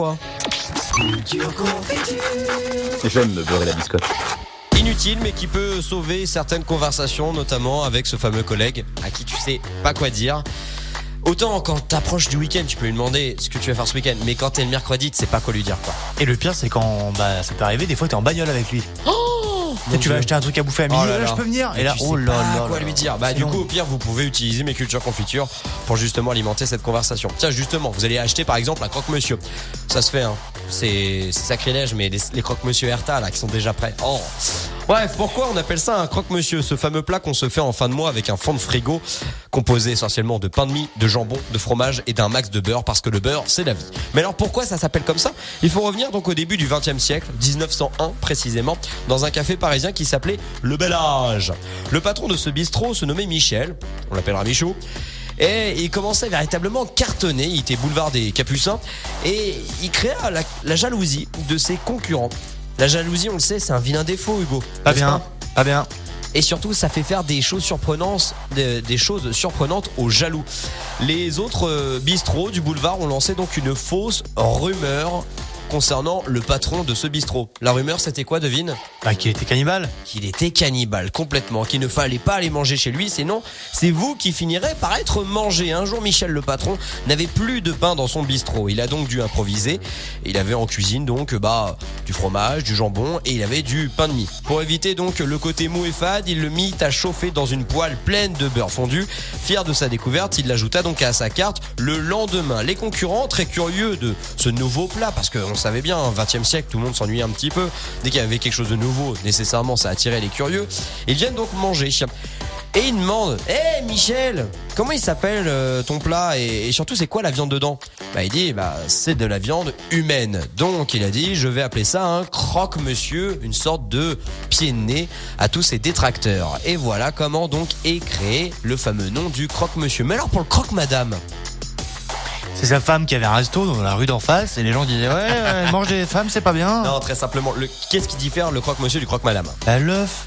Quoi J'aime me beurrer la biscotte. Inutile, mais qui peut sauver certaines conversations, notamment avec ce fameux collègue à qui tu sais pas quoi dire. Autant quand t'approches du week-end, tu peux lui demander ce que tu vas faire ce week-end, mais quand t'es le mercredi, tu sais pas quoi lui dire quoi. Et le pire, c'est quand bah, ça t'est arrivé, des fois, t'es en bagnole avec lui. Sais, tu vas acheter un truc à bouffer à midi, Oh là là, je peux venir. Et là, tu oh là là. quoi lui dire. Bah du coup au pire vous pouvez utiliser mes cultures confitures pour justement alimenter cette conversation. Tiens justement vous allez acheter par exemple un croque-monsieur. Ça se fait hein. C'est sacrilège mais les, les croque-monsieur Erta là qui sont déjà prêts. Oh. Bref, pourquoi on appelle ça un croque-monsieur Ce fameux plat qu'on se fait en fin de mois avec un fond de frigo composé essentiellement de pain de mie, de jambon, de fromage et d'un max de beurre parce que le beurre c'est la vie. Mais alors pourquoi ça s'appelle comme ça? Il faut revenir donc au début du 20e siècle, 1901 précisément, dans un café parisien qui s'appelait Le Bel Âge. Le patron de ce bistrot se nommait Michel, on l'appellera Michou. Et il commençait véritablement cartonner, il était boulevard des Capucins, et il créa la jalousie de ses concurrents. La jalousie, on le sait, c'est un vilain défaut, Hugo. Pas bien. Pas bien. et surtout, ça fait faire des choses surprenantes, des, des choses surprenantes aux jaloux. Les autres euh, bistrots du boulevard ont lancé donc une fausse rumeur concernant le patron de ce bistrot. La rumeur, c'était quoi, devine? Bah, qui était cannibale. Qu'il était cannibale complètement, qu'il ne fallait pas aller manger chez lui, sinon c'est vous qui finirez par être mangé. Un jour, Michel le patron n'avait plus de pain dans son bistrot. Il a donc dû improviser. Il avait en cuisine donc bah du fromage, du jambon et il avait du pain de mie. Pour éviter donc le côté mou et fade, il le mit à chauffer dans une poêle pleine de beurre fondu. Fier de sa découverte, il l'ajouta donc à sa carte le lendemain. Les concurrents, très curieux de ce nouveau plat, parce qu'on savait bien, 20e siècle, tout le monde s'ennuyait un petit peu. Dès qu'il y avait quelque chose de nouveau, nécessairement, ça attirait les curieux. Ils viennent donc manger. Et ils demandent Hé Michel, comment il s'appelle euh, ton plat et, et surtout c'est quoi la viande dedans? Bah il dit bah c'est de la viande humaine. Donc il a dit je vais appeler ça un croque-monsieur, une sorte de pied de nez à tous ses détracteurs. Et voilà comment donc est créé le fameux nom du croque-monsieur. Mais alors pour le croque-madame? C'est sa femme qui avait un resto dans la rue d'en face et les gens disaient ouais, elle mange des femmes, c'est pas bien. Non très simplement, le, qu'est-ce qui diffère le croque-monsieur du croque-madame? Bah, l'œuf.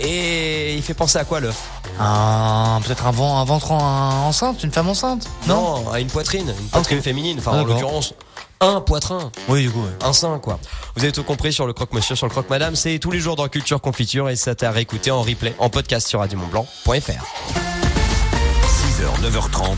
Et il fait penser à quoi l'œuf Un peut-être un, vent, un ventre en- enceinte, une femme enceinte. Non, à une poitrine, une poitrine féminine. Enfin en l'occurrence un poitrain. Oui, du coup. ouais. un sein quoi. Vous avez tout compris sur le croque-monsieur, sur le croque-madame, c'est tous les jours dans Culture Confiture et c'est à réécouter en replay, en podcast sur radiomontblanc.fr. 6h, 9h30,